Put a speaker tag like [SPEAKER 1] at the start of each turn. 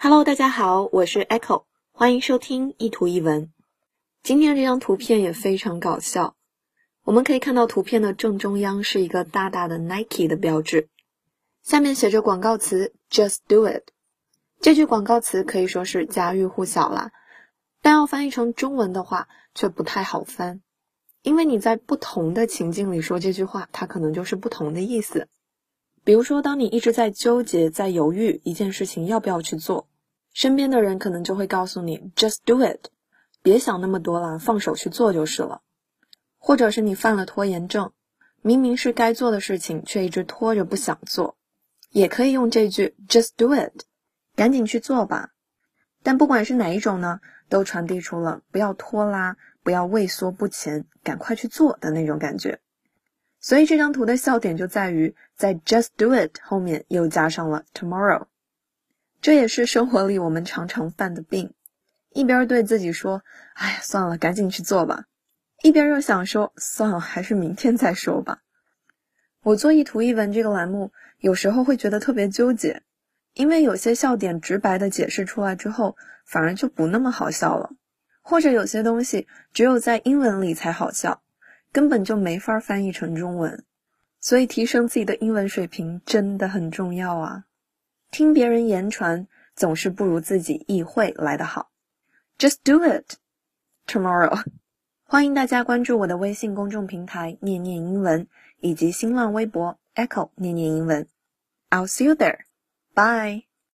[SPEAKER 1] Hello，大家好，我是 Echo，欢迎收听一图一文。今天这张图片也非常搞笑。我们可以看到图片的正中央是一个大大的 Nike 的标志，下面写着广告词 “Just Do It”。这句广告词可以说是家喻户晓啦，但要翻译成中文的话却不太好翻，因为你在不同的情境里说这句话，它可能就是不同的意思。比如说，当你一直在纠结、在犹豫一件事情要不要去做，身边的人可能就会告诉你 “just do it”，别想那么多了，放手去做就是了。或者是你犯了拖延症，明明是该做的事情，却一直拖着不想做，也可以用这句 “just do it”，赶紧去做吧。但不管是哪一种呢，都传递出了不要拖拉、不要畏缩不前、赶快去做的那种感觉。所以这张图的笑点就在于，在 just do it 后面又加上了 tomorrow，这也是生活里我们常常犯的病，一边对自己说，哎呀，算了，赶紧去做吧，一边又想说，算了，还是明天再说吧。我做一图一文这个栏目，有时候会觉得特别纠结，因为有些笑点直白的解释出来之后，反而就不那么好笑了，或者有些东西只有在英文里才好笑。根本就没法翻译成中文，所以提升自己的英文水平真的很重要啊！听别人言传总是不如自己意会来得好。Just do it tomorrow。欢迎大家关注我的微信公众平台“念念英文”以及新浪微博 “Echo 念念英文”。I'll see you there. Bye.